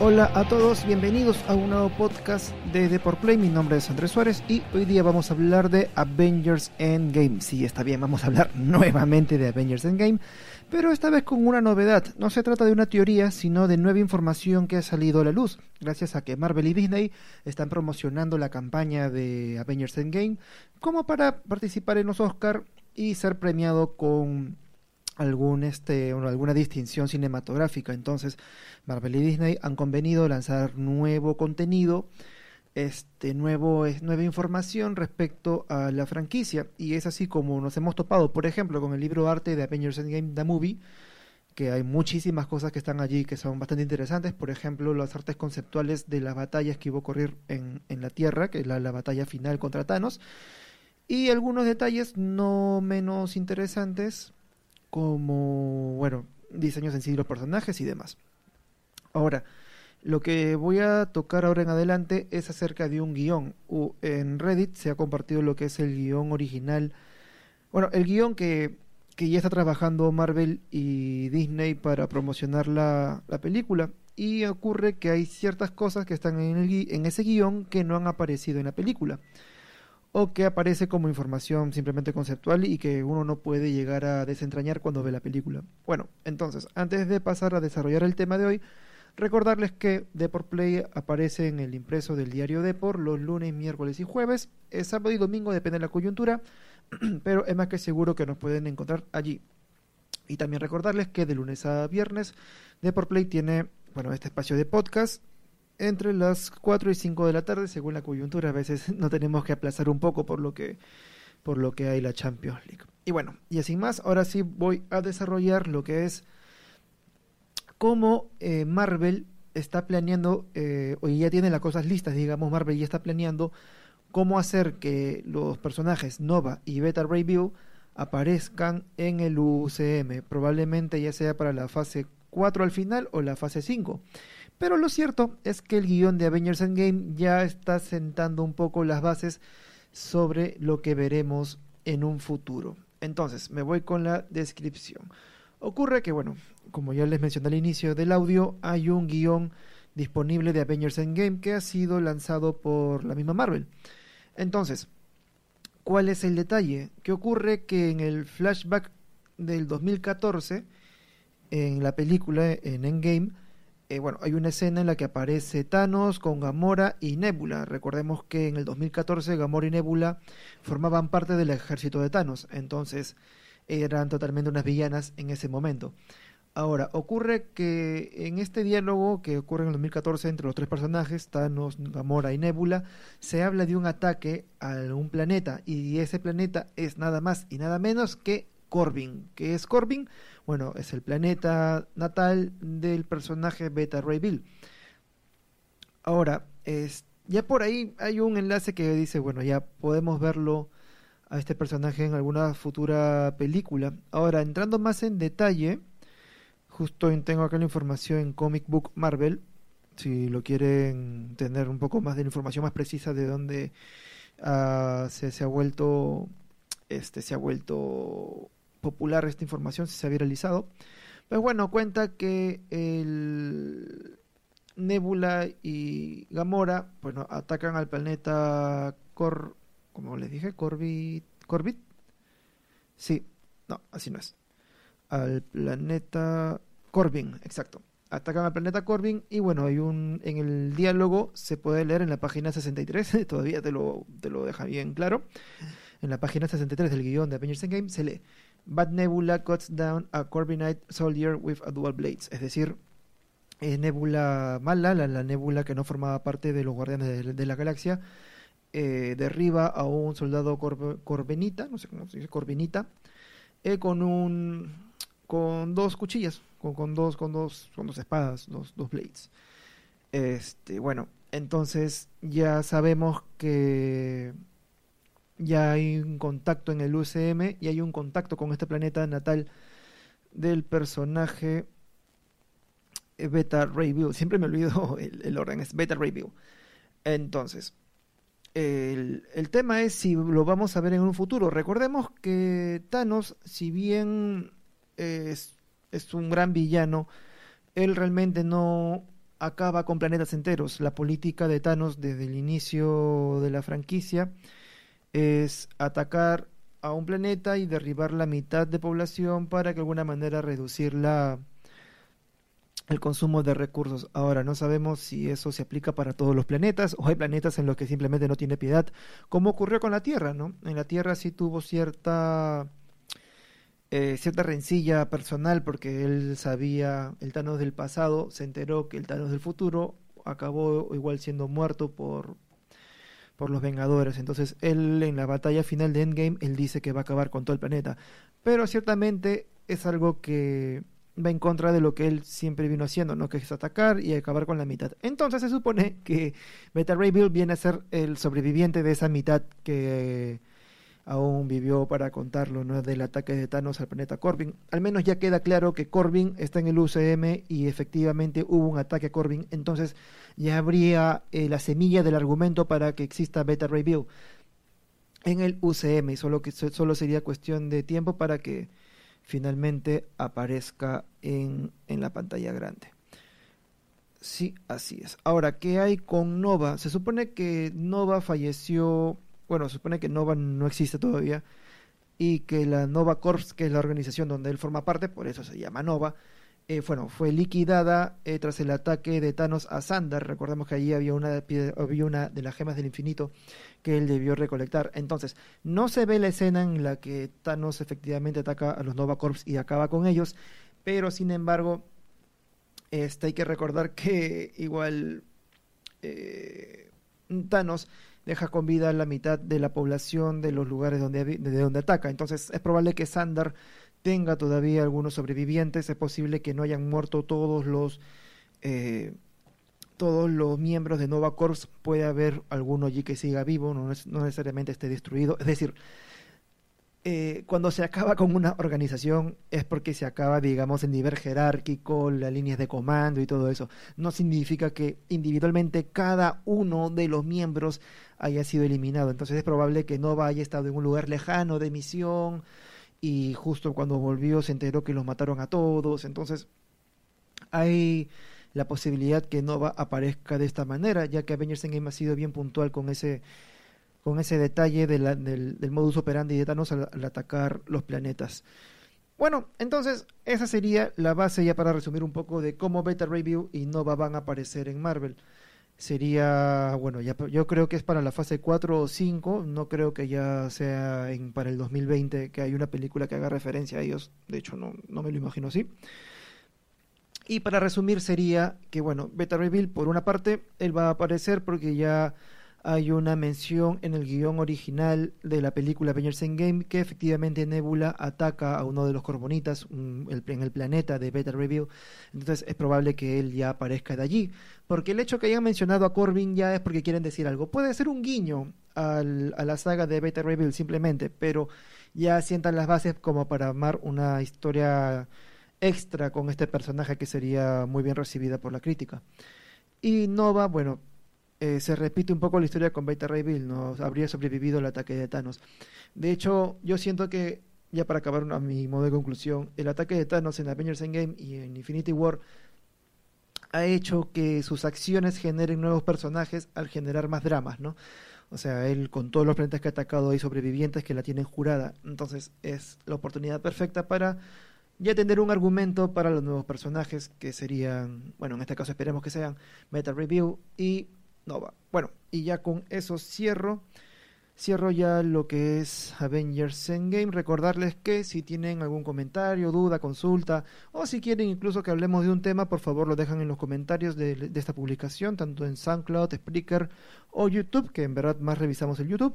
Hola a todos, bienvenidos a un nuevo podcast de Deport Play. Mi nombre es Andrés Suárez y hoy día vamos a hablar de Avengers Endgame. Sí, está bien, vamos a hablar nuevamente de Avengers Endgame, pero esta vez con una novedad. No se trata de una teoría, sino de nueva información que ha salido a la luz, gracias a que Marvel y Disney están promocionando la campaña de Avengers Endgame como para participar en los Oscar y ser premiado con algún este alguna distinción cinematográfica. Entonces, Marvel y Disney han convenido lanzar nuevo contenido, este nuevo nueva información respecto a la franquicia. Y es así como nos hemos topado, por ejemplo, con el libro arte de Avengers Endgame The Movie, que hay muchísimas cosas que están allí que son bastante interesantes, por ejemplo, las artes conceptuales de las batallas que iba a ocurrir en, en la Tierra, que es la, la batalla final contra Thanos, y algunos detalles no menos interesantes como, bueno, diseños en sí de los personajes y demás. Ahora, lo que voy a tocar ahora en adelante es acerca de un guion. En Reddit se ha compartido lo que es el guion original. Bueno, el guion que, que ya está trabajando Marvel y Disney para promocionar la, la película. Y ocurre que hay ciertas cosas que están en, el, en ese guion que no han aparecido en la película o que aparece como información simplemente conceptual y que uno no puede llegar a desentrañar cuando ve la película. Bueno, entonces, antes de pasar a desarrollar el tema de hoy, recordarles que Deport Play aparece en el impreso del diario Deport los lunes, miércoles y jueves, el sábado y domingo depende de la coyuntura, pero es más que seguro que nos pueden encontrar allí. Y también recordarles que de lunes a viernes Deport Play tiene, bueno, este espacio de podcast entre las 4 y 5 de la tarde, según la coyuntura. A veces no tenemos que aplazar un poco por lo que, por lo que hay la Champions League. Y bueno, y así más, ahora sí voy a desarrollar lo que es cómo eh, Marvel está planeando, eh, o ya tiene las cosas listas, digamos, Marvel ya está planeando cómo hacer que los personajes Nova y Beta Bill aparezcan en el UCM, probablemente ya sea para la fase 4 al final o la fase 5. Pero lo cierto es que el guion de Avengers Endgame ya está sentando un poco las bases sobre lo que veremos en un futuro. Entonces, me voy con la descripción. Ocurre que, bueno, como ya les mencioné al inicio del audio, hay un guion disponible de Avengers Endgame que ha sido lanzado por la misma Marvel. Entonces, ¿cuál es el detalle? Que ocurre que en el flashback del 2014, en la película, en Endgame, eh, bueno, hay una escena en la que aparece Thanos con Gamora y Nebula. Recordemos que en el 2014 Gamora y Nebula formaban parte del ejército de Thanos, entonces eran totalmente unas villanas en ese momento. Ahora, ocurre que en este diálogo que ocurre en el 2014 entre los tres personajes, Thanos, Gamora y Nebula, se habla de un ataque a un planeta y ese planeta es nada más y nada menos que Corbin. ¿Qué es Corbin? Bueno, es el planeta natal del personaje Beta Ray Bill. Ahora, ya por ahí hay un enlace que dice, bueno, ya podemos verlo a este personaje en alguna futura película. Ahora, entrando más en detalle, justo tengo acá la información en Comic Book Marvel, si lo quieren tener un poco más de la información más precisa de dónde se, se, ha vuelto este se ha vuelto popular esta información si se ha viralizado. Pues bueno, cuenta que el Nebula y Gamora, bueno, atacan al planeta Cor, como les dije, Corbit, Corbit. Sí, no, así no es. Al planeta Corbin, exacto. Atacan al planeta Corbin y bueno, hay un en el diálogo se puede leer en la página 63, todavía te lo te lo deja bien claro. En la página 63 del guion de Avengers Endgame se lee Bad Nebula cuts down a Corbinite soldier with a dual blades. Es decir, Nebula mala, la, la, Nebula que no formaba parte de los Guardianes de, de la Galaxia, eh, derriba a un soldado cor, corbenita, no sé cómo se dice, corbenita, eh, con un con dos cuchillas, con, con, dos, con dos, con dos espadas, dos, dos blades. Este, bueno, entonces ya sabemos que ya hay un contacto en el UCM y hay un contacto con este planeta natal del personaje eh, Beta Bill. Siempre me olvido el, orden, es Beta Bill. Entonces, el, el, tema es si lo vamos a ver en un futuro. Recordemos que Thanos, si bien es, es un gran villano, él realmente no acaba con planetas enteros. La política de Thanos desde el inicio de la franquicia es atacar a un planeta y derribar la mitad de población para que de alguna manera reducir la, el consumo de recursos. Ahora, no sabemos si eso se aplica para todos los planetas o hay planetas en los que simplemente no tiene piedad, como ocurrió con la Tierra, ¿no? En la Tierra sí tuvo cierta eh, cierta rencilla personal porque él sabía el Thanos del pasado, se enteró que el Thanos del futuro acabó igual siendo muerto por por los Vengadores. Entonces él en la batalla final de Endgame él dice que va a acabar con todo el planeta, pero ciertamente es algo que va en contra de lo que él siempre vino haciendo, ¿no? que es atacar y acabar con la mitad. Entonces se supone que Beta Ray Bill viene a ser el sobreviviente de esa mitad que aún vivió para contarlo, ¿no? del ataque de Thanos al planeta Corbin. Al menos ya queda claro que Corbin está en el UCM y efectivamente hubo un ataque a Corbin, entonces ya habría eh, la semilla del argumento para que exista Beta Bill en el UCM, solo que solo sería cuestión de tiempo para que finalmente aparezca en, en la pantalla grande. Sí, así es. Ahora, ¿qué hay con Nova? Se supone que Nova falleció, bueno, supone que Nova no existe todavía y que la Nova Corps, que es la organización donde él forma parte, por eso se llama Nova, eh, bueno, fue liquidada eh, tras el ataque de Thanos a Sandar. Recordemos que allí había una, había una de las gemas del infinito que él debió recolectar. Entonces, no se ve la escena en la que Thanos efectivamente ataca a los Nova Corps y acaba con ellos, pero sin embargo, este, hay que recordar que igual eh, Thanos deja con vida la mitad de la población de los lugares donde, de donde ataca. Entonces, es probable que Sandar tenga todavía algunos sobrevivientes, es posible que no hayan muerto todos los eh, todos los miembros de Nova Corps, puede haber alguno allí que siga vivo, no, necesariamente esté destruido. Es decir, eh, cuando se acaba con una organización es porque se acaba, digamos, el nivel jerárquico, las líneas de comando y todo eso. No significa que individualmente cada uno de los miembros haya sido eliminado. Entonces es probable que Nova haya estado en un lugar lejano de misión, y justo cuando volvió se enteró que los mataron a todos, entonces hay la posibilidad que Nova aparezca de esta manera, ya que Avengers Endgame ha sido bien puntual con ese con ese detalle del, modus operandi de Thanos al, atacar los planetas. Bueno, entonces esa sería la base ya para resumir un poco de cómo Beta Review y Nova van a aparecer en Marvel sería, bueno, ya yo creo que es para la fase 4 o 5, no creo que ya sea en, para el 2020 que hay una película que haga referencia a ellos, de hecho no, no me lo imagino así. Y para resumir sería que, bueno, Beta Reveal, por una parte, él va a aparecer porque ya hay una mención en el guion original de la película Avengers Endgame que efectivamente Nebula ataca a uno de los Corbonitas en el planeta de Beta Review. Entonces es probable que él ya aparezca de allí. Porque el hecho que hayan mencionado a Corbin ya es porque quieren decir algo. Puede ser un guiño a la saga de Beta Review simplemente, pero ya sientan las bases como para armar una historia extra con este personaje que sería muy bien recibida por la crítica. Y Nova, bueno, eh, se repite un poco la historia con Beta Ray Bill, no habría sobrevivido el ataque de Thanos. De hecho, yo siento que, ya para acabar a mi modo de conclusión, el ataque de Thanos en Avengers Endgame y en Infinity War ha hecho que sus acciones generen nuevos personajes al generar más dramas, ¿no? O sea, él con todos los planetas que ha atacado hay sobrevivientes que la tienen jurada. Entonces es la oportunidad perfecta para ya tener un argumento para los nuevos personajes que serían, bueno, en este caso esperemos que sean Meta Review y Nova. Bueno, y ya con eso cierro. Cierro ya lo que es Avengers Endgame. Recordarles que si tienen algún comentario, duda, consulta, o si quieren incluso que hablemos de un tema, por favor lo dejan en los comentarios de, de esta publicación, tanto en SoundCloud, Spreaker o YouTube, que en verdad más revisamos el YouTube.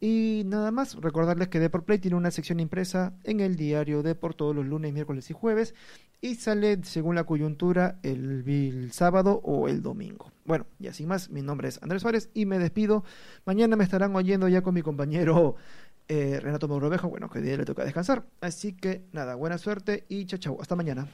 Y nada más, recordarles que Deport Play tiene una sección impresa en el diario Deport todos los lunes, miércoles y jueves y sale según la coyuntura el, sábado o el domingo. Bueno, y así más, mi nombre es Andrés Suárez y me despido. Mañana me estarán oyendo ya con mi compañero eh, Renato Maurovejo, bueno, que día le toca descansar. Así que nada, buena suerte y chao chao, hasta mañana.